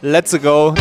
Let's go.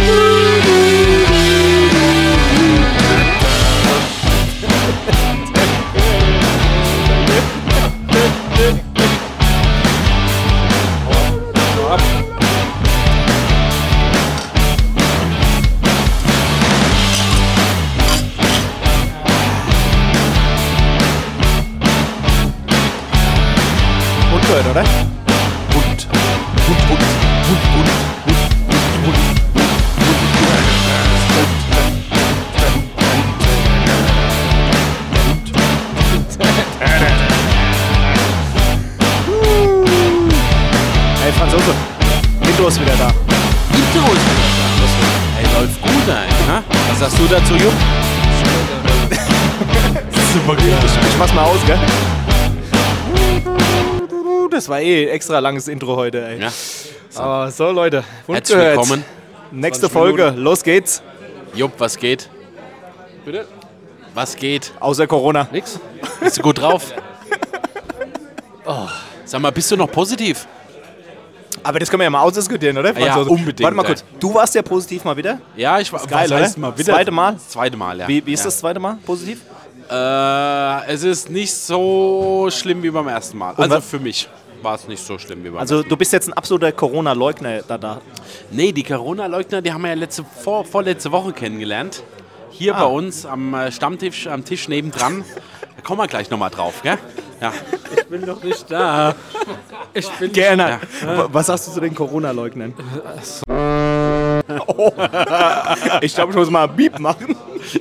Eh extra langes Intro heute, ey. Ja. Aber so, Leute. Herzlich gehört. willkommen. Nächste Folge. Los geht's. Jupp, was geht? Bitte? Was geht? Außer Corona. Nix? Bist du gut drauf? Oh. Sag mal, bist du noch positiv? Aber das können wir ja mal ausdiskutieren, oder? Ja, Franzose? unbedingt, Warte mal kurz. Du warst ja positiv mal wieder. Ja, ich war. geil, was mal wieder? Zweite Mal? Das zweite Mal, ja. Wie, wie ist ja. das zweite Mal positiv? Äh, es ist nicht so schlimm wie beim ersten Mal. Also was- für mich war es nicht so schlimm wie beim Also du bist jetzt ein absoluter Corona-Leugner da, da. Nee, die Corona-Leugner, die haben wir ja letzte, vor, vorletzte Woche kennengelernt. Hier bei uns am äh, Stammtisch, am Tisch nebendran. Da kommen wir gleich nochmal drauf, gell? Ja. Ich bin doch nicht da. Ich bin Gerne. W- Was sagst du zu den Corona-Leugnern? Oh. Ich glaube, ich muss mal ein Beep machen.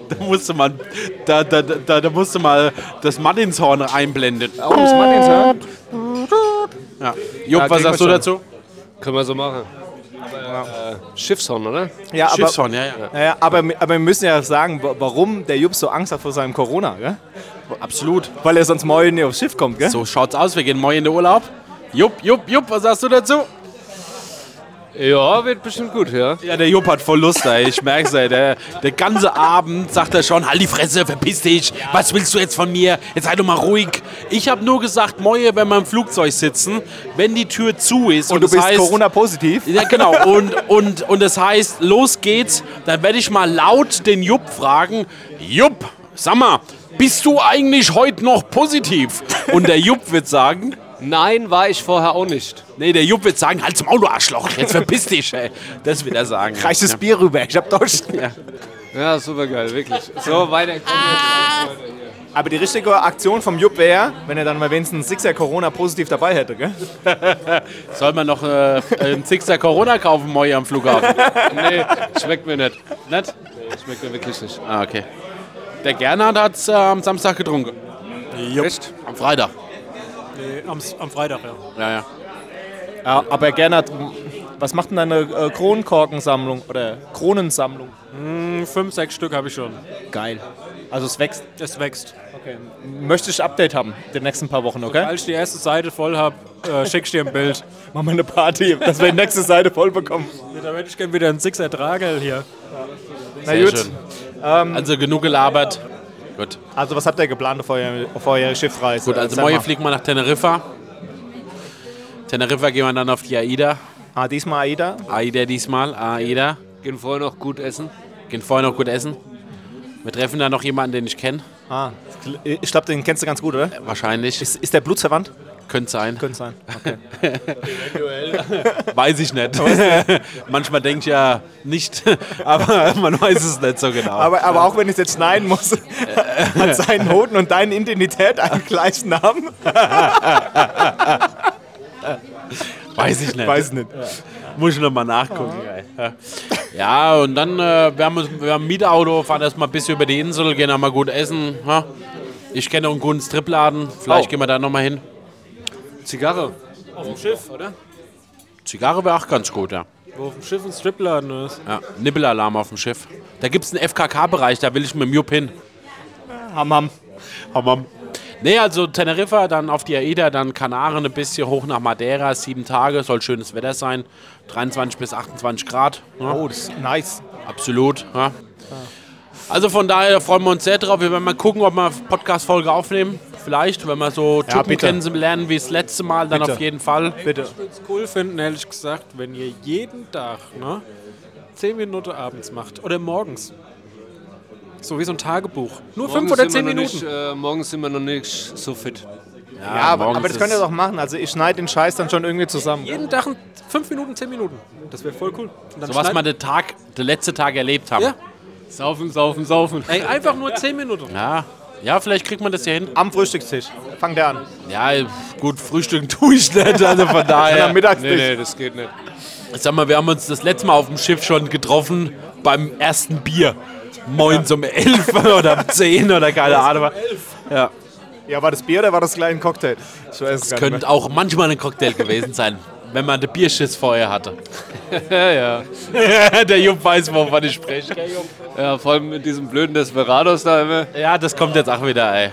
Da musste man, da, da, da, da musste mal das Martinshorn einblenden. Oh, das hören? Ja. Jupp, Ja, was sagst du schon. dazu? Können wir so machen. Aber, äh, Schiffshorn, oder? Ja, aber, Schiffshorn, ja, ja. ja, aber, aber wir müssen ja sagen, wa- warum der Jupp so Angst hat vor seinem Corona, gell? Absolut. Weil er sonst morgen nicht aufs Schiff kommt, gell? So schaut's aus, wir gehen morgen in den Urlaub. Jupp, Jupp, Jupp, was sagst du dazu? Ja, wird bestimmt gut, ja. Ja, der Jupp hat voll Lust, ey. Ich merk's, ey. Der, der ganze Abend sagt er schon, halt die Fresse, verpiss dich. Was willst du jetzt von mir? Jetzt sei doch mal ruhig. Ich habe nur gesagt, Moje, wenn wir im Flugzeug sitzen, wenn die Tür zu ist Und du das bist heißt, Corona-positiv. Ja, genau. Und, und, und das heißt, los geht's. Dann werde ich mal laut den Jupp fragen, Jupp, sag mal, bist du eigentlich heute noch positiv? Und der Jupp wird sagen, Nein, war ich vorher auch nicht. nee, der Jupp wird sagen, halt's Maul, du Arschloch, jetzt verpiss dich, ey. Das wird er sagen. Reich das ja. Bier rüber, ich hab Durst. Ja. Ja, super geil, wirklich. So, weiter. Aber die richtige Aktion vom Jupp wäre, wenn er dann mal wenigstens einen Sixer Corona-positiv dabei hätte, gell? Soll man noch äh, einen Sixer Corona kaufen, Moje am Flughafen? Nee, schmeckt mir nicht. Nicht? Nee, schmeckt mir wirklich nicht. Ah, okay. Der Gernot hat's äh, am Samstag getrunken. Echt? Am Freitag. Am, am Freitag, ja. Ja, ja. Ja, aber Gernot, was macht denn deine äh, Kronkorkensammlung oder Kronensammlung? Hm, Fünf, sechs Stück habe ich schon. Geil. Also es wächst. Es wächst. Okay. Möchte ich Update haben, die nächsten paar Wochen, okay? Als ich die erste Seite voll habe, äh, schick ich dir ein Bild. Machen wir eine Party, dass wir die nächste Seite voll bekommen. Da hätte ich gerne wieder einen Sixer Tragel hier. Na Sehr gut. schön. also genug gelabert. Gut. Also was habt ihr geplant auf eurer, auf eurer Schiffreise? Gut, also morgen fliegen wir nach Teneriffa. Teneriffa gehen wir dann auf die AIDA. Ah, diesmal AIDA. AIDA diesmal, AIDA. Gehen vorher noch gut essen. Gehen vorher noch gut essen. Wir treffen da noch jemanden, den ich kenne. Ah, ich glaube, den kennst du ganz gut, oder? Wahrscheinlich. Ist, ist der blutsverwandt? Könnte sein. Könnte sein. Okay. Weiß ich nicht. Manchmal denke ich ja nicht, aber man weiß es nicht so genau. Aber, aber auch wenn ich es jetzt schneiden muss, hat seinen Noten und deine Identität einen gleichen Namen? weiß ich nicht. Weiß ich nicht. Muss ich nochmal nachgucken. Ja, und dann, äh, wir, haben, wir haben ein Mietauto, fahren erstmal ein bisschen über die Insel, gehen dann mal gut essen. Ha? Ich kenne auch einen guten Stripladen, vielleicht Oh. gehen wir da nochmal hin. Zigarre. Auf dem Schiff, oder? Zigarre wäre auch ganz gut, ja. Wo auf dem Schiff ein Stripladen ist. ja. Nippelalarm auf dem Schiff. Da gibt es einen FKK-Bereich, da will ich mit dem Jupp hin. Ham, ham. Hamam. Nee, also Teneriffa, dann auf die AIDA, dann Kanaren ein bisschen hoch nach Madeira, sieben Tage, soll schönes Wetter sein. 23 bis 28 Grad. Ja. Oh, das ist nice. Absolut. Ja. Also von daher freuen wir uns sehr drauf. Wir werden mal gucken, ob wir eine Podcast-Folge aufnehmen. Vielleicht, wenn wir so Typen bitte. kennenlernen wie das letzte Mal, dann Bitte. auf jeden Fall. Bitte. Ich würde es cool finden, ehrlich gesagt, wenn ihr jeden Tag ne, 10 Minuten abends macht. Oder morgens. So wie so ein Tagebuch. Nur 5 Morgens oder sind 10 wir noch Minuten. Nicht, äh, morgens sind wir noch nicht so fit. Ja, aber, morgens aber das könnt ihr doch machen. Also ich schneide den Scheiß dann schon irgendwie zusammen. Jeden Tag 5 Minuten, 10 Minuten. Das wäre voll cool. So was wir den Tag, den letzten Tag erlebt haben. Ja. Saufen, saufen, saufen. Ey, einfach nur 10 Minuten. Ja, ja vielleicht kriegt man das ja hin. Am Frühstückstisch. Fangt der an. Ja, gut, frühstücken tue ich nicht, also von Am daher. Mittagstisch. Nee, nee, das geht nicht. Sag mal, wir haben uns das letzte Mal auf dem Schiff schon getroffen beim ersten Bier. Moins um 11 oder um 10 oder keine Ahnung. Ja, Ja, war das Bier oder war das gleich ein Cocktail? Ich weiß es nicht könnte auch manchmal ein Cocktail gewesen sein, wenn man den Bierschiss vorher hatte. Ja, ja. Der Jupp weiß, wovon ich spreche. Ja, vor allem mit diesem blöden Desperados da immer. Ja, das kommt jetzt auch wieder, ey.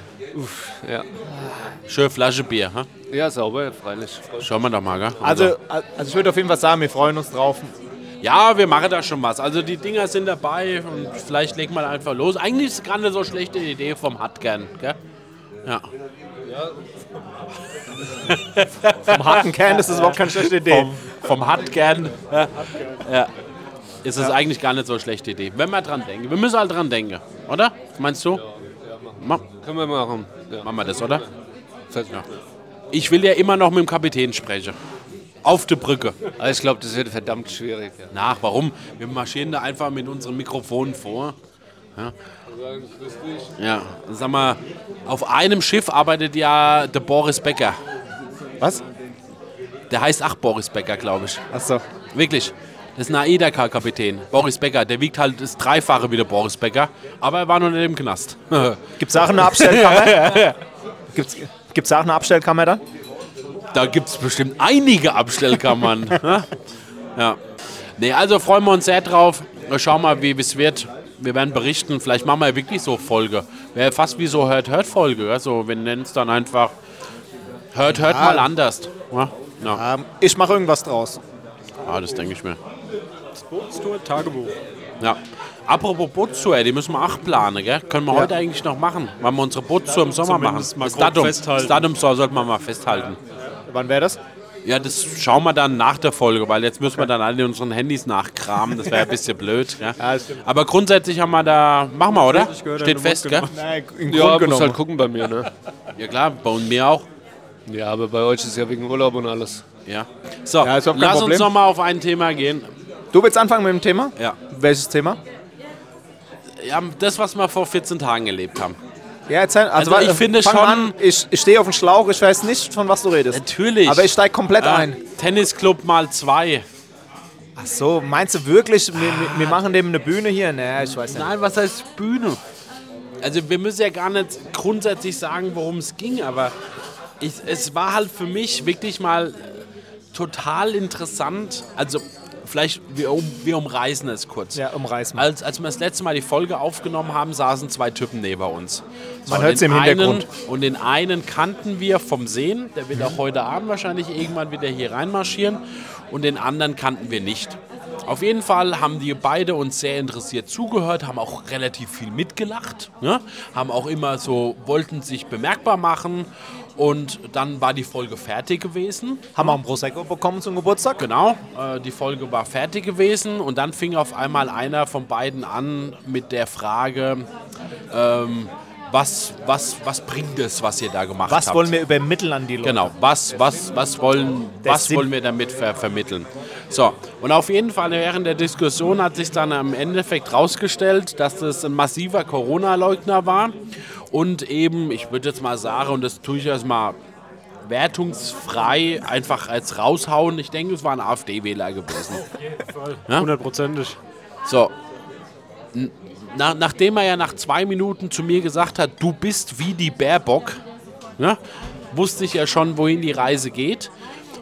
Ja, Schöne Flasche Bier, ha? ja sauber, freilich. Schauen wir doch mal, gell? Also, also ich würde auf jeden Fall sagen, wir freuen uns drauf. Ja, wir machen da schon was. Also die Dinger sind dabei und vielleicht legen wir einfach los. Eigentlich ist es gar nicht so schlechte Idee vom Hutgern, gell? Ja. Vom harten Kern ist das überhaupt keine schlechte Idee. Vom, vom Hutgern. Ja. ja. Ist es eigentlich gar nicht so eine schlechte Idee. Wenn wir dran denken. Wir müssen halt dran denken, oder? Meinst du? Ma Können wir machen. Ja. machen wir das, oder? Ich will ja immer noch mit dem Kapitän sprechen. Auf der Brücke. Aber ich glaube, das wird verdammt schwierig. Ja. Nach, warum? Wir marschieren da einfach mit unseren Mikrofonen vor. Ja. Ja, sag mal, auf einem Schiff arbeitet ja der Boris Becker. Was? Der heißt auch Boris Becker, glaube ich. Achso. Wirklich. Das ist ein AIDA-Kapitän. Boris Becker. Der wiegt halt das Dreifache wie der Boris Becker. Aber er war noch nicht im Knast. Gibt es auch eine Abstellkammer? Gibt's, gibt's auch eine Abstellkammer dann? da gibt es bestimmt einige Abstellkammern. ne? ja. Nee, also freuen wir uns sehr drauf. Wir schauen mal, wie es wird. Wir werden berichten. Vielleicht machen wir wirklich so Folge. Wäre fast wie so Hört-Hört-Folge. Ja? So, wir nennen es dann einfach Hört, hört mal anders. Ja, ja. Ähm, ich mache irgendwas draus. Ah, das denke ich mir. Bootstour, Tagebuch. Ja. Apropos Bootstour, die müssen wir auch planen, gell? Können wir heute eigentlich noch machen, weil wir unsere Bootstour im Sommer machen. Zumindest mal Das Datum, festhalten. das Datum soll- sollte man mal festhalten. Wann wäre das? Ja, das schauen wir dann nach der Folge, weil jetzt müssen wir dann alle in unseren Handys nachkramen. Das wäre ein bisschen blöd. Ja? Ja. Aber grundsätzlich haben wir da. Machen wir, oder? Gehört, Steht fest, gell? Nein, im Ja, Grund muss halt gucken bei mir, ne? Ja, klar, bei mir auch. Ja, aber bei euch ist ja wegen Urlaub und alles. Ja. So, Ja, lass uns Problem. noch mal auf ein Thema gehen. Du willst anfangen mit dem Thema? Ja. Welches Thema? ja. Das, was wir vor 14 Tagen erlebt haben. Ja, erzähl. Also, Also ich finde schon- An. Ich, ich stehe auf dem Schlauch, ich weiß nicht, von was du redest. Natürlich. Aber ich steige komplett Ja, ein. Tennisclub mal zwei. Ach so, meinst du wirklich, wir, wir- wir machen dem eine Bühne hier? Nee, ich weiß nicht. Nein, was heißt Bühne? Also wir müssen ja gar nicht grundsätzlich sagen, worum es ging, aber ich, es war halt für mich wirklich mal total interessant. Also vielleicht, wir, um, wir umreißen es kurz. Ja, umreiß mal. Als, als wir das letzte Mal die Folge aufgenommen haben, saßen zwei Typen neben uns. So, Man hört's den im Hintergrund. Einen, und den einen kannten wir vom Sehen, der wird auch heute Abend wahrscheinlich irgendwann wieder hier reinmarschieren. Und den anderen kannten wir nicht. Auf jeden Fall haben die beide uns sehr interessiert zugehört, haben auch relativ viel mitgelacht, ne? haben auch immer so, wollten sich bemerkbar machen. Und dann war die Folge fertig gewesen. Haben wir einen Prosecco bekommen zum Geburtstag? Genau, äh, die Folge war fertig gewesen und dann fing auf einmal einer von beiden an mit der Frage, ähm, was, was, was bringt es, was ihr da gemacht Was habt? wollen wir übermitteln an die Leute? Genau, was, was, was, wollen, was wollen wir damit ver vermitteln? So, und auf jeden Fall während der Diskussion hat sich dann im Endeffekt rausgestellt, dass das ein massiver Corona-Leugner war und eben, ich würde jetzt mal sagen, und das tue ich erstmal wertungsfrei einfach als raushauen, ich denke, es war ein AfD-Wähler gewesen. Hundertprozentig. So. Na, nachdem er ja nach zwei Minuten zu mir gesagt hat, du bist wie die Baerbock, ne, wusste ich ja schon, wohin die Reise geht.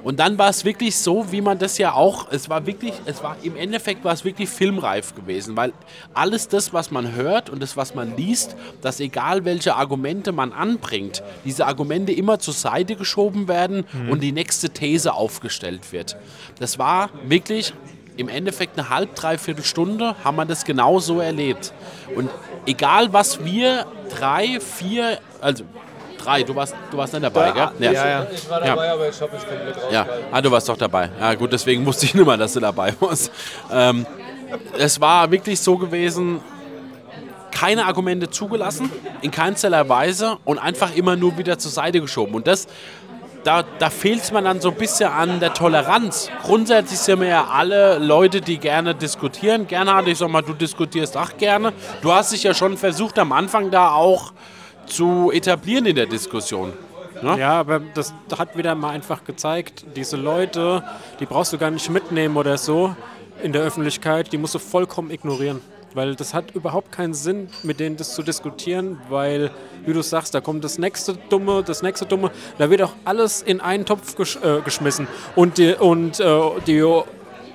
Und dann war es wirklich so, wie man das ja auch, es war wirklich, es war im Endeffekt war es wirklich filmreif gewesen, weil alles das, was man hört und das, was man liest, dass egal welche Argumente man anbringt, diese Argumente immer zur Seite geschoben werden und die nächste These aufgestellt wird. Das war wirklich im Endeffekt eine halb, dreiviertel Stunde haben wir das genau so erlebt. Und egal was wir drei, vier, also drei. Du warst, du warst nicht dabei, Ja, gell? ja, ja. Ich war dabei, aber ich habe mich komplett raus. Ja, ah, du warst doch dabei. Ja, gut, deswegen wusste ich nicht mehr, dass du dabei warst. Ähm, es war wirklich so gewesen, keine Argumente zugelassen, in keinster Weise und einfach immer nur wieder zur Seite geschoben. Und das, da, da fehlt es mir dann so ein bisschen an der Toleranz. Grundsätzlich sind wir ja alle Leute, die gerne diskutieren. Gerne, ich sag mal, du diskutierst auch gerne. Du hast dich ja schon versucht, am Anfang da auch zu etablieren in der Diskussion. Ja, aber das hat wieder mal einfach gezeigt, diese Leute, die brauchst du gar nicht mitnehmen oder so in der Öffentlichkeit, die musst du vollkommen ignorieren. Weil das hat überhaupt keinen Sinn, mit denen das zu diskutieren, weil, wie du sagst, da kommt das nächste Dumme, das nächste Dumme, da wird auch alles in einen Topf gesch äh, geschmissen. Und die, und, äh, die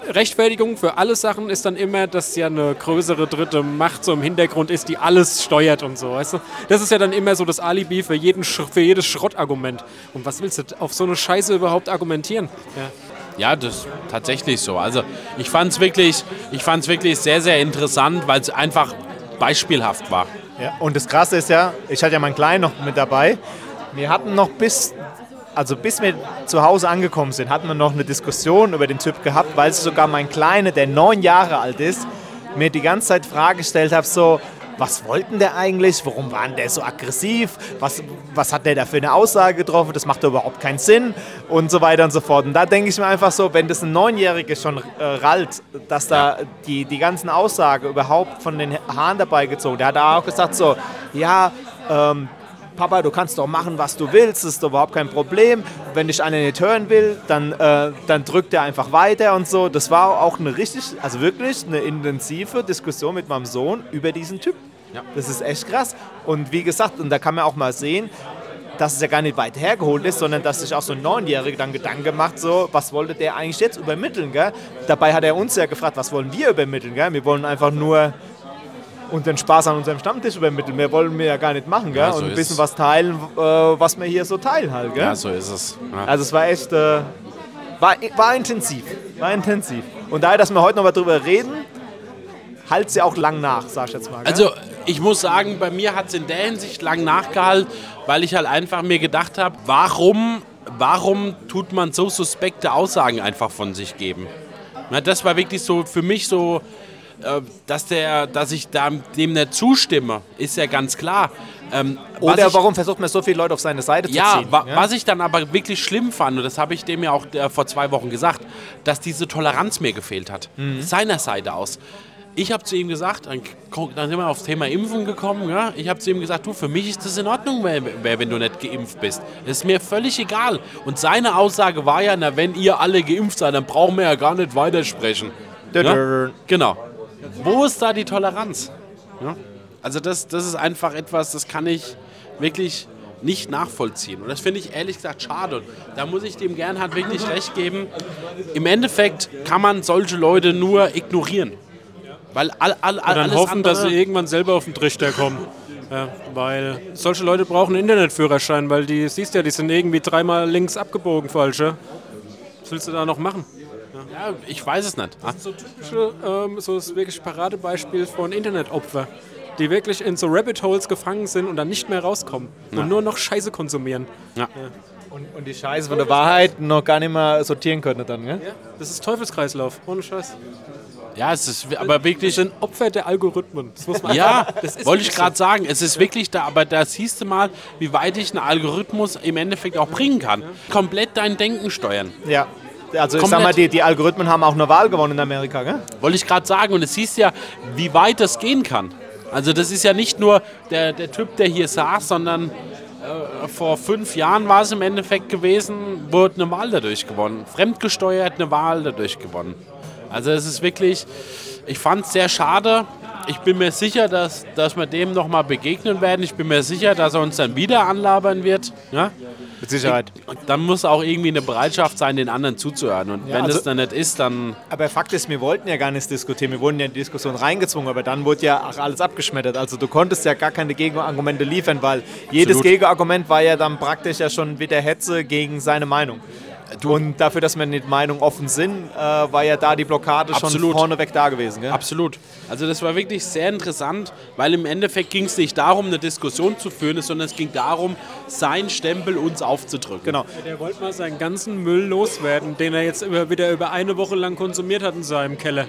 Rechtfertigung für alle Sachen ist dann immer, dass ja eine größere dritte Macht so im Hintergrund ist, die alles steuert und so, weißt du? Das ist ja dann immer so das Alibi für, jeden, Sch- für jedes Schrottargument. Und was willst du auf so eine Scheiße überhaupt argumentieren? Ja. Ja, das ist tatsächlich so. Also ich fand es wirklich, wirklich sehr, sehr interessant, weil es einfach beispielhaft war. Ja, und das Krasse ist ja, ich hatte ja meinen Kleinen noch mit dabei. Wir hatten noch bis, also bis wir zu Hause angekommen sind, hatten wir noch eine Diskussion über den Typ gehabt, weil sogar mein Kleiner, der neun Jahre alt ist, mir die ganze Zeit Frage gestellt hat, so, was wollten der eigentlich? Warum war denn der so aggressiv? Was, was hat der da für eine Aussage getroffen? Das macht überhaupt keinen Sinn und so weiter und so fort. Und da denke ich mir einfach so, wenn das ein Neunjähriger schon äh, rallt, dass da die, die ganzen Aussagen überhaupt von den Haaren dabei gezogen, der hat da auch gesagt so, ja, ähm, Papa, du kannst doch machen, was du willst, das ist überhaupt kein Problem. Wenn dich einer nicht hören will, dann, äh, dann drückt er einfach weiter und so. Das war auch eine richtig, also wirklich eine intensive Diskussion mit meinem Sohn über diesen Typ. Ja. Das ist echt krass. Und wie gesagt, und da kann man auch mal sehen, dass es ja gar nicht weit hergeholt ist, sondern dass sich auch so ein Neunjähriger dann Gedanken macht, so, was wollte der eigentlich jetzt übermitteln, gell? Dabei hat er uns ja gefragt, was wollen wir übermitteln, gell? Wir wollen einfach nur unseren Spaß an unserem Stammtisch übermitteln. Mehr wollen wir ja gar nicht machen, gell? Ja, so Und ein bisschen was teilen, äh, was wir hier so teilen halt, gell? Ja, so ist es. Ja. Also es war echt, äh, war, war intensiv, war intensiv. Und daher, dass wir heute noch mal drüber reden, halt sie auch lang nach, sag ich jetzt mal. Gell? Also ich muss sagen, bei mir hat es in der Hinsicht lang nachgehalten, weil ich halt einfach mir gedacht habe, warum, warum tut man so suspekte Aussagen einfach von sich geben? Na, das war wirklich so für mich so, äh, dass, der, dass ich dem nicht zustimme, ist ja ganz klar. Ähm, Oder ich- warum versucht man so viele Leute auf seine Seite ja, zu ziehen? wa was ich dann aber wirklich schlimm fand, und das habe ich dem ja auch äh, vor zwei Wochen gesagt, dass diese Toleranz mir gefehlt hat. Seiner Seite aus. Ich habe zu ihm gesagt, dann, dann sind wir aufs Thema Impfen gekommen, ja? ich habe zu ihm gesagt, du, für mich ist das in Ordnung, wenn du nicht geimpft bist. Das ist mir völlig egal. Und seine Aussage war ja, na, wenn ihr alle geimpft seid, dann brauchen wir ja gar nicht weitersprechen. Ja? Genau. Wo ist da die Toleranz? Ja? Also das, das ist einfach etwas, das kann ich wirklich nicht nachvollziehen. Und das finde ich ehrlich gesagt schade. Und da muss ich dem Gernhard wirklich recht geben. Im Endeffekt kann man solche Leute nur ignorieren. Weil all, all, all, Und dann hoffen, andere, dass sie irgendwann selber auf den Trichter kommen. Ja, weil solche Leute brauchen einen Internetführerschein, weil die, siehst ja, die sind irgendwie dreimal links abgebogen falsch. Ja? Was willst du da noch machen? ja, ich weiß es nicht. Ah, So typische, ähm, so ist wirklich Paradebeispiel von Internetopfer, die wirklich in so Rabbit Holes gefangen sind und dann nicht mehr rauskommen und nur noch Scheiße konsumieren. ja. Und, und die Scheiße von der Wahrheit noch gar nicht mehr sortieren können dann, gell? Das ist Teufelskreislauf, ohne Scheiß. ja, es ist aber wirklich sind Opfer der Algorithmen. Das muss man Ja, das wollte ich gerade sagen. Es ist wirklich da, aber da siehst du mal, wie weit ich einen Algorithmus im Endeffekt auch bringen kann. Komplett dein Denken steuern. Ja. Also ich Komplett. sag mal, die, die Algorithmen haben auch eine Wahl gewonnen in Amerika, gell? Wollte ich gerade sagen. Und es siehst ja, wie weit das gehen kann. Also das ist ja nicht nur der, der Typ, der hier saß, sondern äh, vor fünf Jahren war es im Endeffekt gewesen, wurde eine Wahl dadurch gewonnen. Fremdgesteuert eine Wahl dadurch gewonnen. Also es ist wirklich, ich fand es sehr schade. Ich bin mir sicher, dass, dass wir dem nochmal begegnen werden. Ich bin mir sicher, dass er uns dann wieder anlabern wird. Ja? Mit Sicherheit. Und dann muss auch irgendwie eine Bereitschaft sein, den anderen zuzuhören. Und wenn also- das dann nicht ist, dann Aber Fakt ist, wir wollten ja gar nicht diskutieren, wir wurden ja in die Diskussion reingezwungen, aber dann wurde ja auch alles abgeschmettert. Also du konntest ja gar keine Gegenargumente liefern, weil jedes Absolut. Gegenargument war ja dann praktisch ja schon wieder Hetze gegen seine Meinung. Und dafür, dass wir nicht Meinung offen sind, äh, war ja da die Blockade schon Absolut. vorneweg da gewesen. Gell? Absolut. Also das war wirklich sehr interessant, weil im Endeffekt ging es nicht darum, eine Diskussion zu führen, sondern es ging darum, seinen Stempel uns aufzudrücken. Genau. Der wollte mal seinen ganzen Müll loswerden, den er jetzt über, wieder über eine Woche lang konsumiert hat in seinem Keller.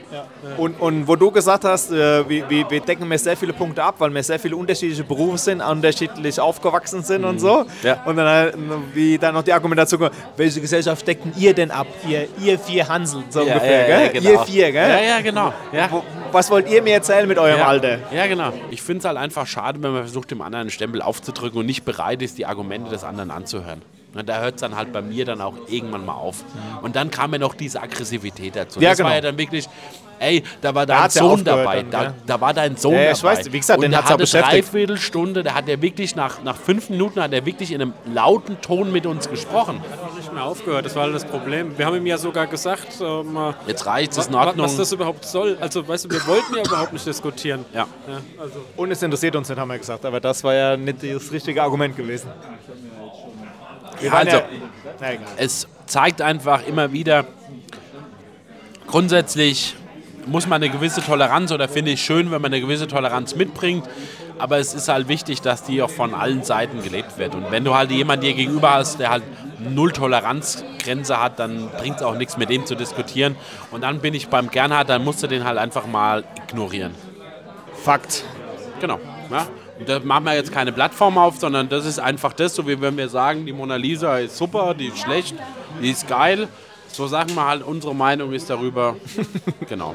Und, und wo du gesagt hast, äh, wir, wir, decken mir sehr viele Punkte ab, weil wir sehr viele unterschiedliche Berufe sind, unterschiedlich aufgewachsen sind und so. Mhm. Ja. Und dann halt, wie dann noch die Argumentation kommt, welche Gesellschaft decken ihr denn ab? Ihr, ihr vier Hansel, so Ja, ungefähr, ja, ja, gell? genau. Ihr vier, gell? Ja, ja, genau. Ja. Wo, was wollt ihr mir erzählen mit eurem Ja. Alter? Ja, genau. Ich finde es halt einfach schade, wenn man versucht, dem anderen einen Stempel aufzudrücken und nicht bereit ist, die Argumente des anderen anzuhören. Und da hört es dann halt bei mir dann auch irgendwann mal auf. Und dann kam ja noch diese Aggressivität dazu. Ja, das genau. war ja dann wirklich, ey, da war dein ja Sohn dabei. dann, da, ja. da war dein Sohn Ja, ja, dabei. ich weiß, wie gesagt, und den auch hatte beschäftigt. Dreiviertelstunde, der hat ja wirklich nach, nach fünf Minuten hat er wirklich in einem lauten Ton mit uns gesprochen. Nicht mehr aufgehört, das war halt das Problem. Wir haben ihm ja sogar gesagt, ähm, Jetzt reicht es in Ordnung. was das überhaupt soll. Also, weißt du, wir wollten ja überhaupt nicht diskutieren. ja. also. Und es interessiert uns nicht, haben wir gesagt. Aber das war ja nicht das richtige Argument gewesen. Waren also, ja, es zeigt einfach immer wieder, grundsätzlich muss man eine gewisse Toleranz oder finde ich schön, wenn man eine gewisse Toleranz mitbringt. Aber es ist halt wichtig, dass die auch von allen Seiten gelebt wird. Und wenn du halt jemanden dir gegenüber hast, der halt null Toleranzgrenze hat, dann bringt es auch nichts mit dem zu diskutieren. Und dann bin ich beim Gernhardt, dann musst du den halt einfach mal ignorieren. Fakt. Genau. Ja? Und da machen wir jetzt keine Plattform auf, sondern das ist einfach das, so wie wenn wir sagen, die Mona Lisa ist super, die ist schlecht, die ist geil. So sagen wir halt, unsere Meinung ist darüber. genau.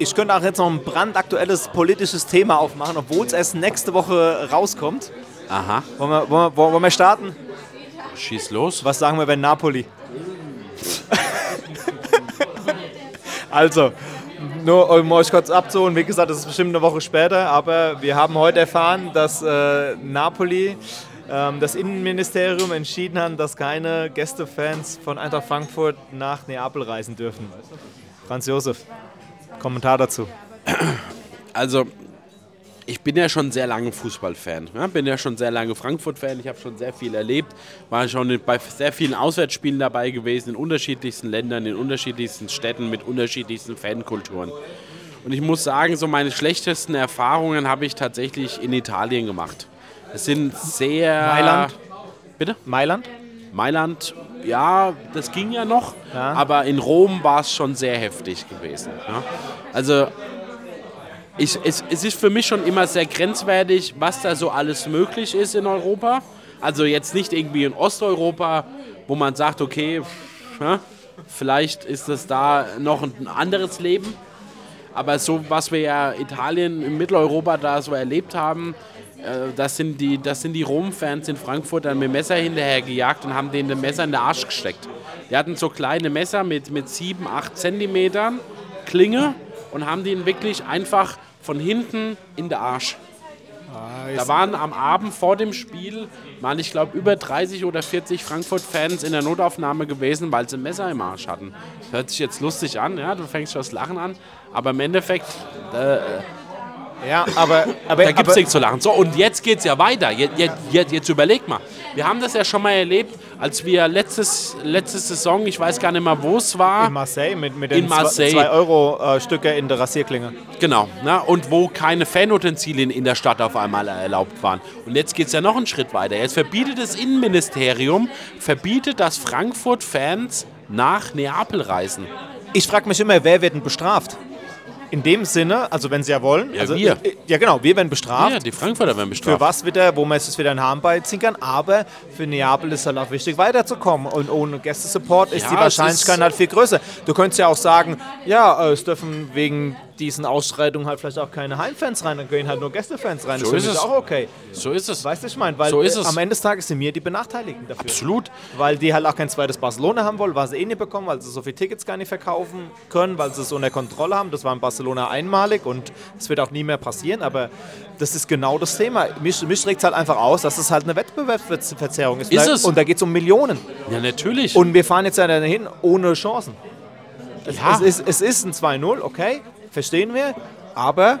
Ich könnte auch jetzt noch ein brandaktuelles politisches Thema aufmachen, obwohl es erst nächste Woche rauskommt. Aha. Wollen wir, wollen, wir, wollen wir starten? Schieß los. Was sagen wir, wenn Napoli? also, nur um euch kurz abzuholen, wie gesagt, das ist bestimmt eine Woche später, aber wir haben heute erfahren, dass äh, Napoli, ähm, das Innenministerium entschieden hat, dass keine Gästefans von Eintracht Frankfurt nach Neapel reisen dürfen. Franz Josef, Kommentar dazu. Also, ich bin ja schon sehr lange Fußballfan. Ja, bin ja schon sehr lange Frankfurt-Fan. Ich habe schon sehr viel erlebt. War schon bei sehr vielen Auswärtsspielen dabei gewesen, in unterschiedlichsten Ländern, in unterschiedlichsten Städten mit unterschiedlichsten Fankulturen. Und ich muss sagen, so meine schlechtesten Erfahrungen habe ich tatsächlich in Italien gemacht. Es sind sehr. Mailand? Bitte? Mailand? Mailand, ja, das ging ja noch, Ja. aber in Rom war es schon sehr heftig gewesen. Ja. Also ich, es, es ist für mich schon immer sehr grenzwertig, was da so alles möglich ist in Europa. Also jetzt nicht irgendwie in Osteuropa, wo man sagt, okay, pff, ja, vielleicht ist es da noch ein anderes Leben. Aber so, was wir ja Italien, in Mitteleuropa da so erlebt haben, äh, das sind die, das sind die Rom-Fans in Frankfurt dann mit Messer hinterher gejagt und haben denen das Messer in den Arsch gesteckt. Die hatten so kleine Messer mit, mit 7, 8 Zentimetern Klinge und haben den wirklich einfach von hinten in den Arsch. Da waren am Abend vor dem Spiel, waren ich glaube über 30 oder 40 Frankfurt-Fans in der Notaufnahme gewesen, weil sie ein Messer im Arsch hatten. Das hört sich jetzt lustig an, ja, du fängst schon das Lachen an, aber im Endeffekt, äh, Ja, aber, aber, da gibt es nichts zu lachen. So, und jetzt geht es ja weiter. Jetzt, jetzt, jetzt überleg mal. Wir haben das ja schon mal erlebt, als wir letztes, letzte Saison, ich weiß gar nicht mehr, wo es war. in Marseille mit, mit In den Marseille. 2-Euro-Stücke in der Rasierklinge. Genau, ne? und wo keine Fanutensilien in der Stadt auf einmal erlaubt waren. Und jetzt geht es ja noch einen Schritt weiter. Jetzt verbietet das Innenministerium, verbietet, dass Frankfurt-Fans nach Neapel reisen. Ich frage mich immer, wer wird denn bestraft? In dem Sinne, also wenn sie ja wollen. Ja, also, wir. äh, Ja, genau, wir werden bestraft. Ja, die Frankfurter werden Für bestraft. was wieder, wo man es wieder einen Hahn beiziehen kann. Aber für Neapel ist halt auch wichtig, weiterzukommen. Und ohne Gästesupport ist Ja, die es Wahrscheinlichkeit ist- halt viel größer. Du könntest ja auch sagen, ja, äh, es dürfen wegen diesen Ausschreitungen halt vielleicht auch keine Heimfans rein, dann gehen halt nur Gästefans rein. So das ist es. auch okay. So ist es. Weißt du, ich meine? Weil So am Ende des Tages sind wir die Benachteiligten dafür. Absolut. Weil die halt auch kein zweites Barcelona haben wollen, was sie eh nicht bekommen, weil sie so viele Tickets gar nicht verkaufen können, weil sie es unter Kontrolle haben. Das war in Barcelona einmalig und es wird auch nie mehr passieren. Aber das ist genau das Thema. Mich, mich regt es halt einfach aus, dass es halt eine Wettbewerbsverzerrung ist. Ist es? Und da geht es um Millionen. Ja, natürlich. Und wir fahren jetzt ja dahin ohne Chancen. Es, Ja. es, ist, es ist ein 2-0, okay, verstehen wir. Aber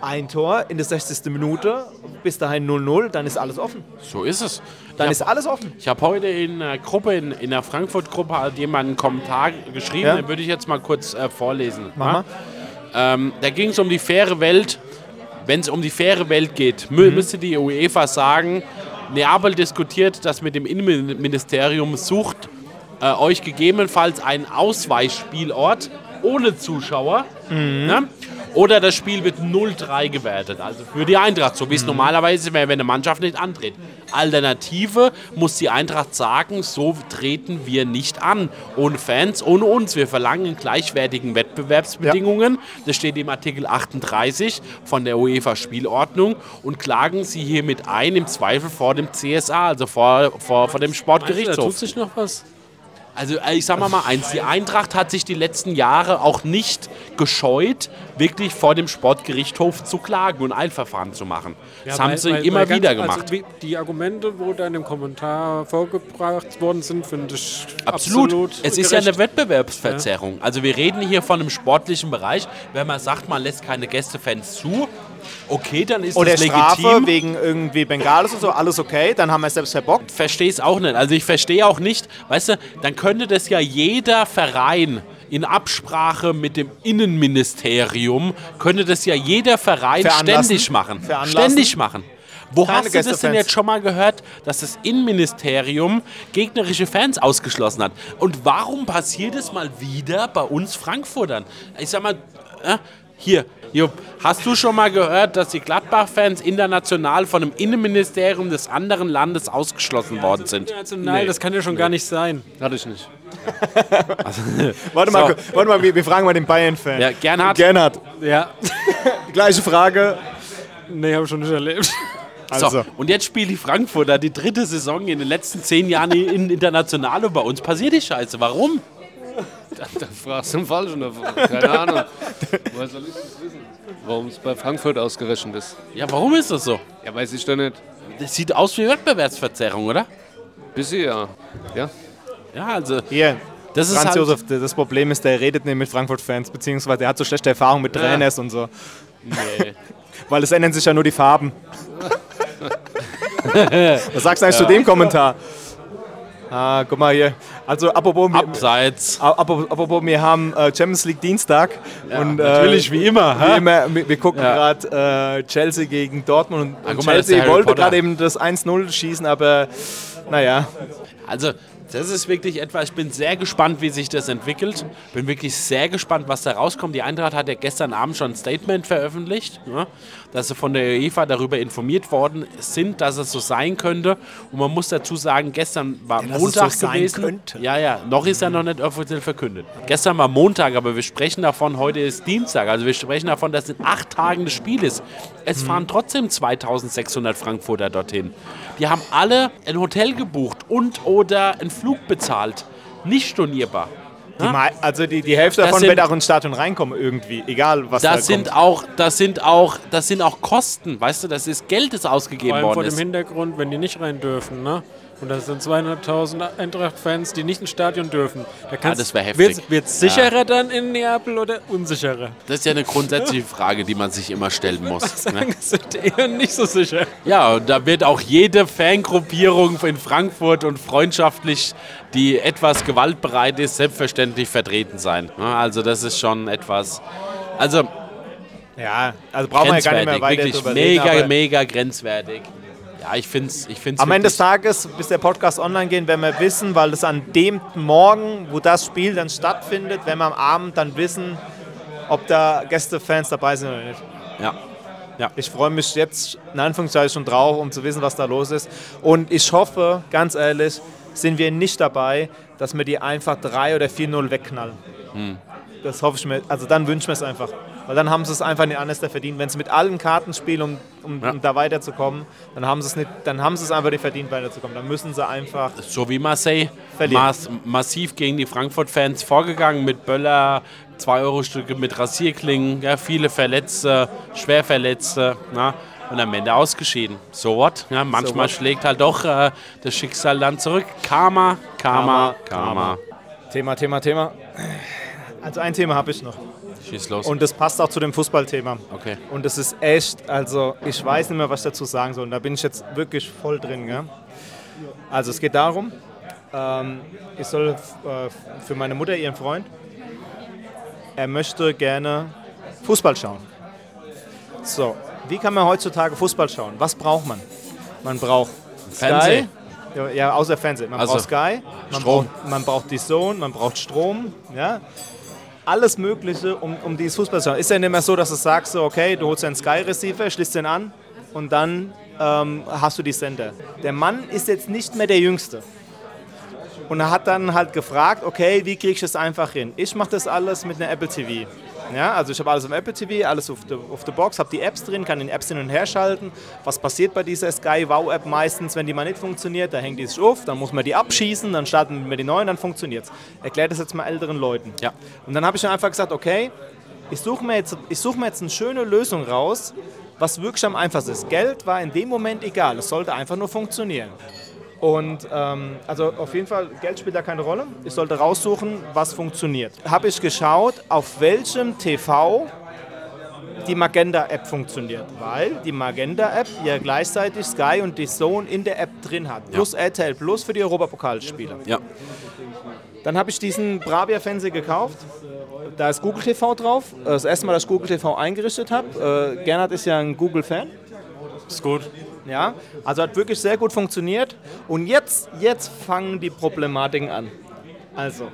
ein Tor in der 60. Minute, bis dahin 0-0, dann ist alles offen. so ist es. Dann Ich ist hab- alles offen. Ich habe heute in einer Gruppe, in, in der Frankfurt-Gruppe, hat jemand einen Kommentar geschrieben, Ja. den würde ich jetzt mal kurz äh, vorlesen. Mach. Ähm, da ging es um die faire Welt. Wenn es um die faire Welt geht, mü müsste die UEFA sagen, Neapel diskutiert das mit dem Innenministerium, sucht äh, euch gegebenenfalls einen Ausweichspielort ohne Zuschauer. Ne? Oder das Spiel wird 0-3 gewertet, also für die Eintracht, so wie es normalerweise wäre, wenn eine Mannschaft nicht antritt. Alternative muss die Eintracht sagen, so treten wir nicht an. Ohne Fans, ohne uns. Wir verlangen in gleichwertigen Wettbewerbsbedingungen. Das steht im Artikel 38 von der UEFA-Spielordnung und klagen sie hiermit ein, im Zweifel vor dem CSA, also vor, vor, vor dem Da Sportgerichtshof. tut sich noch was. Also äh, ich sag mal mal eins, die Eintracht hat sich die letzten Jahre auch nicht gescheut, wirklich vor dem Sportgerichtshof zu klagen und Eilverfahren zu machen. das haben weil- sie weil- immer weil ganz- wieder gemacht. Also die Argumente, wo da in dem Kommentar vorgebracht worden sind, finde ich Absolut. absolut. Es ist ja gerecht. eine Wettbewerbsverzerrung. Also wir reden hier von einem sportlichen Bereich. Wenn man sagt, man lässt keine Gästefans zu, okay, dann ist Oder das Strafe legitim. wegen irgendwie Bengalis und so, alles okay, dann haben wir es selbst verbockt. verstehe es auch nicht. Also ich verstehe auch nicht, weißt du, dann könnte das ja jeder Verein in Absprache mit dem Innenministerium, könnte das ja jeder Verein Veranlassen. ständig machen. Veranlassen. Ständig machen. Wo Keine hast du das denn jetzt schon mal gehört, dass das Innenministerium gegnerische Fans ausgeschlossen hat? Und warum passiert es mal wieder bei uns Frankfurtern? Ich sag mal, äh, hier, Jupp, hast du schon mal gehört, dass die Gladbach-Fans international von dem Innenministerium des anderen Landes ausgeschlossen worden sind? International, das kann ja schon gar nicht sein. Hatte ich nicht. Warte mal, warte mal wir, wir fragen mal den Bayern-Fan. Ja, Gernhard? Gernhard, Ja. gleiche Frage. Nee, habe ich schon nicht erlebt. Also, So, und jetzt spielt die Frankfurter die dritte Saison in den letzten zehn Jahren in International und bei uns passiert die Scheiße. Warum? Da, da fragst du den Falschen. Da, keine Ahnung. Woher soll ich das wissen? Warum es bei Frankfurt ausgerechnet ist? Ja, warum ist das so? Ja, weiß ich doch nicht. Das sieht aus wie Wettbewerbsverzerrung, oder? Bisschen ja. Ja? Ja, also hier, das ist Franz halt, Josef, das Problem ist, der redet nicht mit Frankfurt-Fans, beziehungsweise er hat so schlechte Erfahrungen mit Trainers und so. Nee. Weil es ändern sich ja nur die Farben. Was sagst du eigentlich zu dem Kommentar? Ah, guck mal hier. Also, apropos, wir- Abseits. apropos, apropos wir haben äh, Champions League Dienstag. und, natürlich, äh, wie immer. Wie immer, wir, wir gucken Ja. gerade äh, Chelsea gegen Dortmund und, Ah, und mal, Chelsea wollte gerade eben das 1-0 schießen, aber naja. Also, das ist wirklich etwas, ich bin sehr gespannt, wie sich das entwickelt. Bin wirklich sehr gespannt, was da rauskommt. Die Eintracht hat ja gestern Abend schon ein Statement veröffentlicht, ja, dass sie von der UEFA darüber informiert worden sind, dass es so sein könnte. Und man muss dazu sagen, gestern war es Montag so sein gewesen. könnte. Ja, ja, noch ist ja noch nicht offiziell verkündet. Gestern war Montag, aber wir sprechen davon, heute ist Dienstag. Also wir sprechen davon, dass in acht Tagen das Spiel ist. Es fahren trotzdem 2600 Frankfurter dorthin. Die haben alle ein Hotel gebucht und oder einen Flug bezahlt. Nicht stornierbar. Die also die, die Hälfte davon sind- wird auch ins Stadion reinkommen irgendwie, egal was da Das sind kommt. auch, das sind auch, das sind auch Kosten, weißt du, das ist Geld, das ausgegeben Vor allem vor worden dem ist. Hintergrund, wenn die nicht rein dürfen, ne? Und das sind 200.000 Eintracht-Fans, die nicht ins Stadion dürfen. Da kannst, das wär heftig. Wird, wird sicherer dann in Neapel oder unsicherer? Das ist ja eine grundsätzliche Frage, die man sich immer stellen muss. Ne? Das sind eher nicht so sicher. Ja, und da wird auch jede Fangruppierung in Frankfurt und freundschaftlich, die etwas gewaltbereit ist, selbstverständlich vertreten sein. Ja, Also das ist schon etwas, also Ja, also brauchen wir ja gar nicht mehr weiter wirklich mega, reden. mega grenzwertig. Ja, ich finde es ich find's Am Ende des Tages, bis der Podcast online geht, werden wir wissen, weil es an dem Morgen, wo das Spiel dann stattfindet, werden wir am Abend dann wissen, ob da Gästefans dabei sind oder nicht. Ja. Ich freue mich jetzt in Anführungszeichen schon drauf, um zu wissen, was da los ist. Und ich hoffe, ganz ehrlich, sind wir nicht dabei, dass wir die einfach 3 oder 4-0 wegknallen. Hm. Das hoffe ich mir. Also dann wünsche ich mir es einfach. Weil dann haben sie es einfach nicht anders verdient. Wenn sie mit allen Karten spielen, um, um, Ja. um da weiterzukommen, dann haben sie es nicht, dann haben sie es einfach nicht verdient, weiterzukommen. Dann müssen sie einfach. so wie Marseille, mass massiv gegen die Frankfurt-Fans vorgegangen mit Böller, 2-Euro-Stücke mit Rasierklingen, ja, viele Verletzte, schwer Verletzte. Na, und am Ende ausgeschieden. So what? Ja, manchmal what? schlägt halt doch äh, das Schicksal dann zurück. Karma, Karma, Karma, Karma. Thema, Thema, Thema. Also ein Thema habe ich noch. Schieß los. Und das passt auch zu dem Fußballthema. okay. Und das ist echt, also ich weiß nicht mehr, was ich dazu sagen soll. Und da bin ich jetzt wirklich voll drin. Gell? Also es geht darum, ähm, ich soll äh, für meine Mutter, ihren Freund, er möchte gerne Fußball schauen. So, wie kann man heutzutage Fußball schauen? Was braucht man? Man braucht Fernsehen. Ja, ja, außer Fernsehen. Man Also, braucht Sky, man Strom. braucht, man braucht die Zone, man braucht Strom, ja. Alles Mögliche, um, um dieses Fußball zu schauen. Ist ja nicht mehr so, dass du sagst, so, okay, du holst einen Sky-Receiver, schließt den an und dann ähm, hast du die Sender. Der Mann ist jetzt nicht mehr der Jüngste. Und er hat dann halt gefragt, okay, wie kriege ich das einfach hin? Ich mache das alles mit einer Apple TV. Ja, also ich habe alles im Apple TV, alles auf der auf der Box, habe die Apps drin, kann den Apps hin und her schalten. Was passiert bei dieser Sky Wow App meistens, wenn die mal nicht funktioniert? Da hängt die sich auf, dann muss man die abschießen, dann starten wir die neuen, dann funktioniert es. Erklärt das jetzt mal älteren Leuten. Ja. Und dann habe ich dann einfach gesagt, okay, ich suche mir, jetzt- ich such mir jetzt eine schöne Lösung raus, was wirklich am einfachsten ist. Geld war in dem Moment egal, es sollte einfach nur funktionieren. Und ähm, also auf jeden Fall, Geld spielt da keine Rolle. Ich sollte raussuchen, was funktioniert. Habe ich geschaut, auf welchem TV die Magenta-App funktioniert, weil die Magenta-App ja gleichzeitig Sky und die Zone in der App drin hat, plus RTL Plus für die Europapokalspiele. Ja. Dann habe ich diesen Bravia-Fernseher gekauft. Da ist Google TV drauf. Das erste Mal, dass ich Google TV eingerichtet habe. Äh, Gernot ist ja ein Google-Fan. Ist gut. Ja, also hat wirklich sehr gut funktioniert. Und jetzt, jetzt fangen die Problematiken an. Also,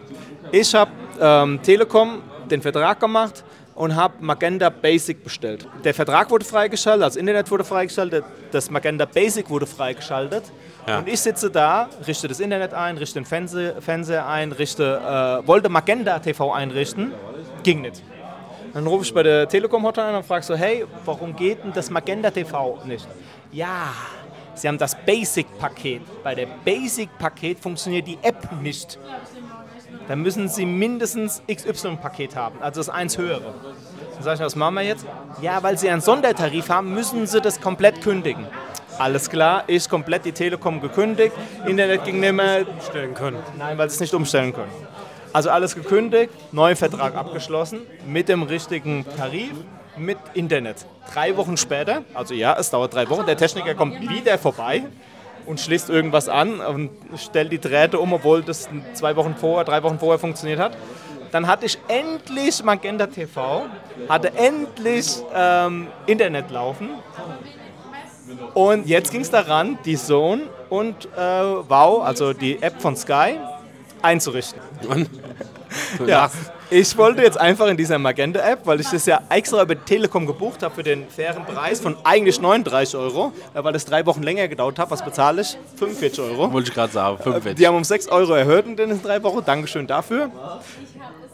ich habe ähm, Telekom den Vertrag gemacht und habe Magenta Basic bestellt. Der Vertrag wurde freigeschaltet, das Internet wurde freigeschaltet, das Magenta Basic wurde freigeschaltet. Ja. Und ich sitze da, richte das Internet ein, richte den Fernseher, Fernseher ein, richte, äh, wollte Magenta TV einrichten, ging nicht. Dann rufe ich bei der Telekom-Hotline an und frage so, hey, warum geht denn das Magenta TV nicht? Ja, sie haben das Basic-Paket. Bei der Basic-Paket funktioniert die App nicht. Dann müssen sie mindestens XY-Paket haben, also das eins höhere. Dann sage ich, was machen wir jetzt? Ja, weil sie einen Sondertarif haben, müssen sie das komplett kündigen. Alles klar, ich komplett die Telekom gekündigt, Internet ging nicht mehr, Stellen können. Nein, weil sie es nicht umstellen können. Also alles gekündigt, neuer Vertrag abgeschlossen, mit dem richtigen Tarif, mit Internet. Drei Wochen später, also ja, es dauert drei Wochen, der Techniker kommt wieder vorbei und schließt irgendwas an und stellt die Drähte um, obwohl das zwei Wochen vorher, drei Wochen vorher funktioniert hat. Dann hatte ich endlich Magenta TV, hatte endlich ähm, Internet laufen und jetzt ging es daran, die Zone und äh, Wow, also die App von Sky, einzurichten. Und Ja, ich wollte jetzt einfach in dieser Magenta-App, weil ich das ja extra über Telekom gebucht habe für den fairen Preis von eigentlich 39 Euro, äh, weil das drei Wochen länger gedauert hat. Was bezahle ich? 45 Euro. wollte ich gerade sagen, 45. Die haben um 6 Euro erhöht in den drei Wochen. Dankeschön dafür.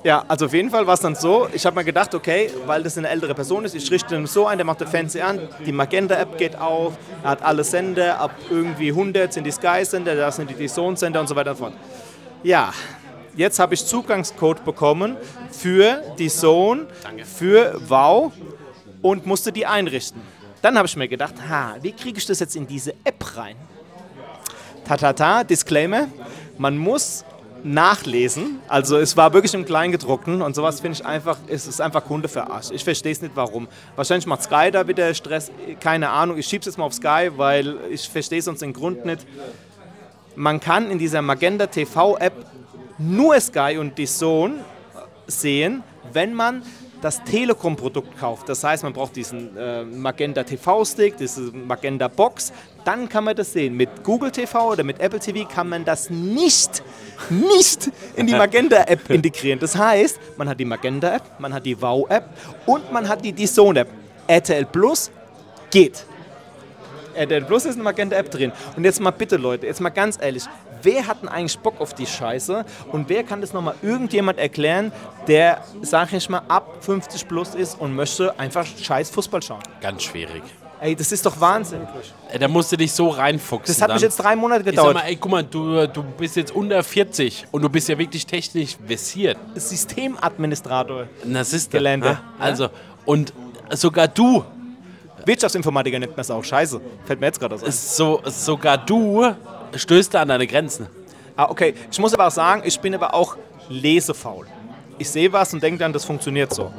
Ja, also auf jeden Fall war es dann so, ich habe mir gedacht, okay, weil das eine ältere Person ist, ich richte ihn so ein, der macht den Fernseher an, die Magenta-App geht auf, er hat alle Sender, ab irgendwie 100 sind die Sky-Sender, da sind die DAZN-Sender und so weiter und so fort. Ja, jetzt habe ich Zugangscode bekommen für die Zone, für Wow und musste die einrichten. Dann habe ich mir gedacht, ha, wie kriege ich das jetzt in diese App rein? Tatata, Disclaimer, man muss nachlesen. Also es war wirklich im Kleingedruckten und sowas finde ich einfach, es ist einfach Kunde verarscht. Ich verstehe es nicht warum. Wahrscheinlich macht Sky da wieder Stress, keine Ahnung. Ich schiebe es jetzt mal auf Sky, weil ich verstehe sonst den Grund nicht. Man kann in dieser Magenta TV App nur Sky und die Zone sehen, wenn man das Telekom-Produkt kauft. Das heißt, man braucht diesen äh, Magenta TV-Stick, diese Magenta Box. Dann kann man das sehen. Mit Google TV oder mit Apple TV kann man das nicht, nicht in die Magenta-App integrieren. Das heißt, man hat die Magenta-App, man hat die Wow-App und man hat die DAZN-App. RTL Plus geht. RTL Plus ist eine Magenta-App drin. Und jetzt mal bitte, Leute, jetzt mal ganz ehrlich, wer hat denn eigentlich Bock auf die Scheiße? Und wer kann das nochmal irgendjemand erklären, der, sag ich mal, ab 50 plus ist und möchte einfach scheiß Fußball schauen? Ganz schwierig. Ey, das ist doch Wahnsinn. Ey, Da musst du dich so reinfuchsen. Das hat mich dann. jetzt drei Monate Ich sag gedauert. mal, ey, guck mal, du, du bist jetzt unter 40 und du bist ja wirklich technisch versiert. Systemadministrator, Na, siehste. Gelände. Ja? Also, und sogar du, Wirtschaftsinformatiker nennt man es auch. Scheiße, fällt mir jetzt gerade aus. so, sogar du stößt da an deine Grenzen. Ah, okay. Ich muss aber auch sagen, ich bin aber auch lesefaul. Ich sehe was und denke dann, das funktioniert so.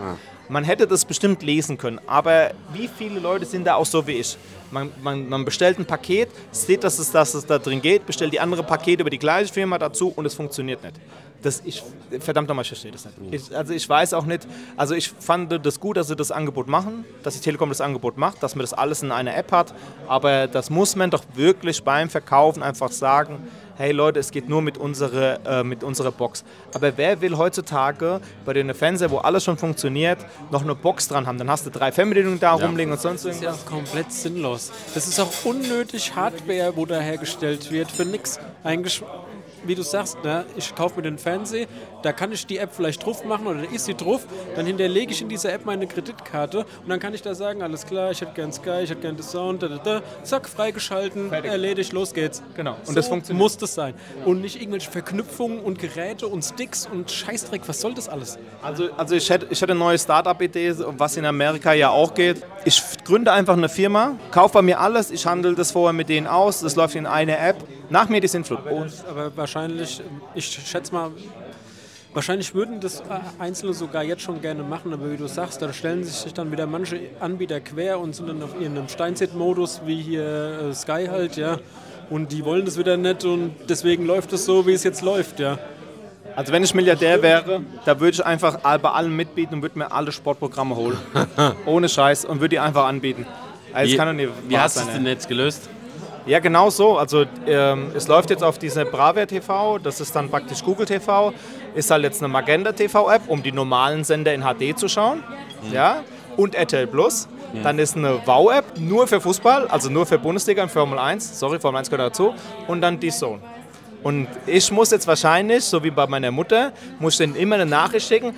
Man hätte das bestimmt lesen können, aber wie viele Leute sind da auch so wie ich? Man, man, man bestellt ein Paket, sieht, dass es, dass es da drin geht, bestellt die andere Pakete über die gleiche Firma dazu und es funktioniert nicht. Das, ich, verdammt nochmal, ich verstehe das nicht. Ich, also ich weiß auch nicht, also ich fand das gut, dass sie das Angebot machen, dass die Telekom das Angebot macht, dass man das alles in einer App hat, aber das muss man doch wirklich beim Verkaufen einfach sagen, hey Leute, es geht nur mit unserer, äh, mit unserer Box. Aber wer will heutzutage bei den Fernseher, wo alles schon funktioniert, noch eine Box dran haben? Dann hast du drei Fernbedienungen da rumliegen und sonst Das ist ja irgendwas. komplett sinnlos. Das ist auch unnötig Hardware, wo da hergestellt wird, für nix. Eigentlich, wie du sagst, ne, ich kaufe mir den Fernseher, da kann ich die App vielleicht drauf machen oder da ist sie drauf, dann hinterlege ich in dieser App meine Kreditkarte und dann kann ich da sagen, alles klar, ich hätte gern Sky, ich hätte gern den Sound, da, da, da, zack, freigeschalten, Fertig. erledigt, los geht's. Genau. Und Und das so funktioniert. muss das sein. Und nicht irgendwelche Verknüpfungen und Geräte und Sticks und Scheißdreck, was soll das alles? Also, also ich, hätte, ich hätte eine neue Startup-Idee, was in Amerika ja auch geht. Ich gründe einfach eine Firma, kaufe bei mir alles, ich handle das vorher mit denen aus, das läuft in eine App. Nach mir die Sintflut. Und Aber wahrscheinlich, ich schätze mal, wahrscheinlich würden das äh, Einzelne sogar jetzt schon gerne machen, aber wie du sagst, da stellen sich dann wieder manche Anbieter quer und sind dann auf ihrem Steinzeit-Modus, wie hier äh, Sky halt, ja. Und die wollen das wieder nicht und deswegen läuft es so, wie es jetzt läuft, ja. Also wenn ich Milliardär wäre, da würde ich einfach bei allen mitbieten und würde mir alle Sportprogramme holen. Ohne Scheiß und würde die einfach anbieten. Also Wie, kann doch nicht wie hast du es ey. denn jetzt gelöst? Ja, genau so. Also ähm, es läuft jetzt auf diese Bravia TV, das ist dann praktisch Google TV, ist halt jetzt eine Magenta TV App, um die normalen Sender in HD zu schauen. Ja. Und RTL Plus. Dann ist eine Wow-App, nur für Fußball, also nur für Bundesliga und Formel 1. Sorry, Formel 1 gehört dazu. Und dann die Zone. Und ich muss jetzt wahrscheinlich, so wie bei meiner Mutter, muss ich denen immer eine Nachricht schicken.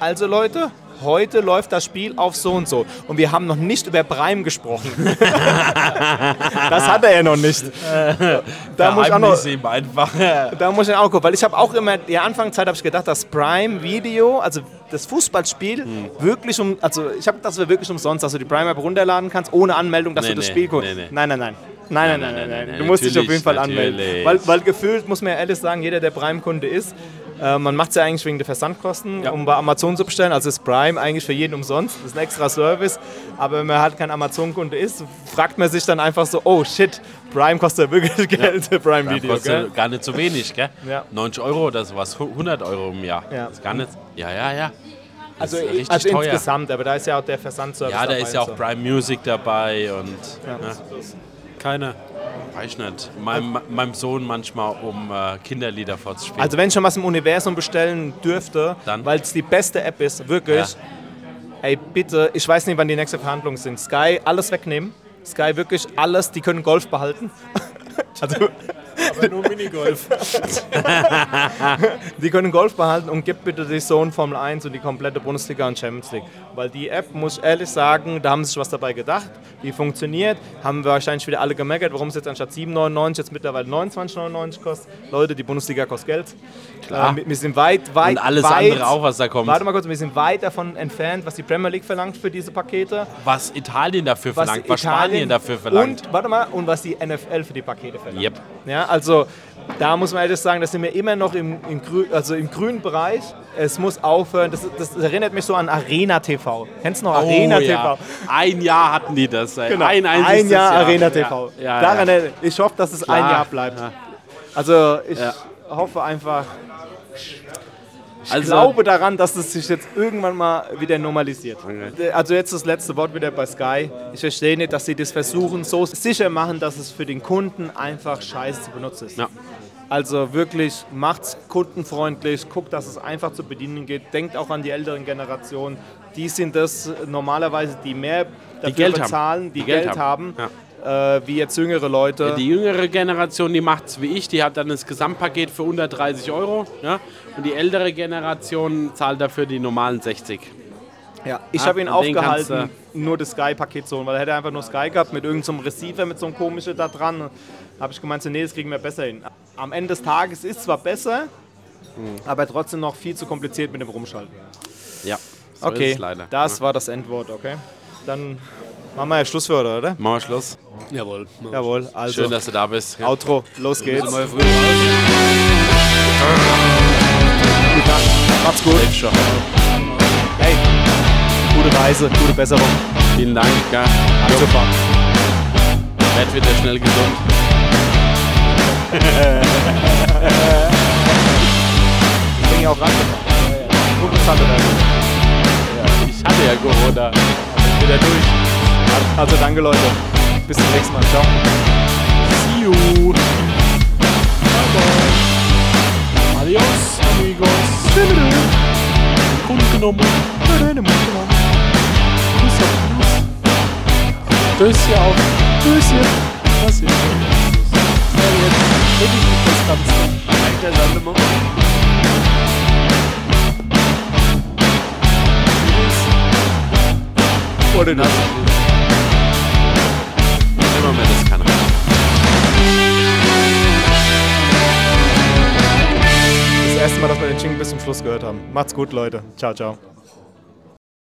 Also Leute, heute läuft das Spiel auf so und so. Und wir haben noch nicht über Prime gesprochen. das hat er ja noch nicht. Da muss ich auch noch, Verheimnis ihm einfach. da muss ich auch gucken, weil ich habe auch immer, die Anfangszeit habe ich gedacht, dass Prime Video, also das Fußballspiel, Hm. wirklich um, also ich habe das wirklich umsonst, dass du die Prime App runterladen kannst, ohne Anmeldung, dass Nee, du das nee, Spiel guckst. nee. Nein, nein, nein. Nein, nein, nein, nein, nein. Du musst dich auf jeden Fall anmelden. Weil, weil gefühlt, muss man ja ehrlich sagen, jeder, der Prime-Kunde ist, äh, man macht es ja eigentlich wegen der Versandkosten, um bei Amazon zu bestellen. Also ist Prime eigentlich für jeden umsonst. Das ist ein extra Service. Aber wenn man halt kein Amazon-Kunde ist, fragt man sich dann einfach so, oh shit, Prime kostet ja wirklich Geld, Prime Video. Kostet Gell? gar nicht so wenig, gell? Ja. 90 Euro oder sowas, 100 Euro im Jahr. Ja. Das ist gar nicht. Ja, ja, ja. Das Also, also teuer. insgesamt, aber da ist ja auch der Versandservice Ja, da dabei ist ja auch so. Prime Music dabei und ja. Keiner. Weiß nicht. Meinem, meinem Sohn manchmal, um äh, Kinderlieder vorzuspielen. Also wenn ich schon was im Universum bestellen dürfte, Dann? weil es die beste App ist, wirklich, Ja. ey bitte, ich weiß nicht, wann die nächste Verhandlungen sind. Sky alles wegnehmen. Sky wirklich alles, die können Golf behalten. also Aber nur Minigolf. die können Golf behalten und gib bitte die Zone Formel 1 und die komplette Bundesliga und Champions League. Weil die App, muss ich ehrlich sagen, da haben sie sich was dabei gedacht. Die funktioniert. Haben wir wahrscheinlich wieder alle gemeckert, warum es jetzt anstatt 7,99 jetzt mittlerweile 29,99 kostet. Leute, die Bundesliga kostet Geld. Klar. Äh, wir sind weit, weit, und alles weit, andere auch, was da kommt. Warte mal kurz, wir sind weit davon entfernt, was die Premier League verlangt für diese Pakete. Was Italien dafür Was verlangt, was Spanien dafür verlangt. Und, warte mal, und was die NFL für die Pakete verlangt. Yep. Ja, also da muss man ehrlich sagen, da sind wir immer noch im, im, grü also im grünen Bereich. Es muss aufhören. Das, das erinnert mich so an Arena TV. Kennst du noch Arena oh, TV? ja. Ein Jahr hatten die das. Ey. Genau. Ein, Ein, einziges Jahr, Arena TV. Ja, Daran, ja. Ich hoffe, dass es ein Klar. Jahr bleibt. Also ich hoffe einfach, ich Also- glaube daran, dass es sich jetzt irgendwann mal wieder normalisiert. Also jetzt das letzte Wort wieder bei Sky. Ich verstehe nicht, dass sie das versuchen, so sicher machen, dass es für den Kunden einfach scheiße zu benutzen ist. Ja. Also wirklich, macht's kundenfreundlich, guckt, dass es einfach zu bedienen geht. Denkt auch an die älteren Generationen. Die sind das normalerweise, die mehr dafür Geld haben. bezahlen, die, Die Geld Geld, haben, haben. äh, wie jetzt jüngere Leute. Die jüngere Generation, die macht es wie ich, die hat dann das Gesamtpaket für 130 Euro. Ja? Und die ältere Generation zahlt dafür die normalen 60. Ja, ich Ah, habe ihn aufgehalten, nur das Sky-Paket zu holen, weil er hätte einfach nur Sky gehabt mit irgendeinem Receiver, mit so einem komischen da dran. habe ich gemeint, so, nee, das kriegen wir besser hin. Am Ende des Tages ist zwar besser, Hm. aber trotzdem noch viel zu kompliziert mit dem Rumschalten. Ja, so ist Okay, das war das Endwort, okay? Dann machen wir ja Schluss für heute, oder? Machen wir Schluss. Jawohl. Jawohl, also Schön, dass du da bist. Ja. Outro, los geht's. Wir früh raus? Macht's gut. Hey, gute Reise, gute Besserung. Vielen Dank. Ja. Super. Werd wieder schnell gesund. ja auch rangekommen. Interessante Werbung. Ich hatte ja Corona. Wieder durch. Also danke Leute. Bis zum nächsten Mal. Ciao. See you. Bye bye. Adios, amigos. Kunden genommen. Grüß auf Gruß. Stößchen auf. Stößchen. Was ist das? Ja, jetzt rede ich mit das Ganze. Alter, mal. Oder das. Immer mehr das erste Mal, dass wir den Jingle bis zum Schluss gehört haben. Macht's gut, Leute. Ciao, ciao.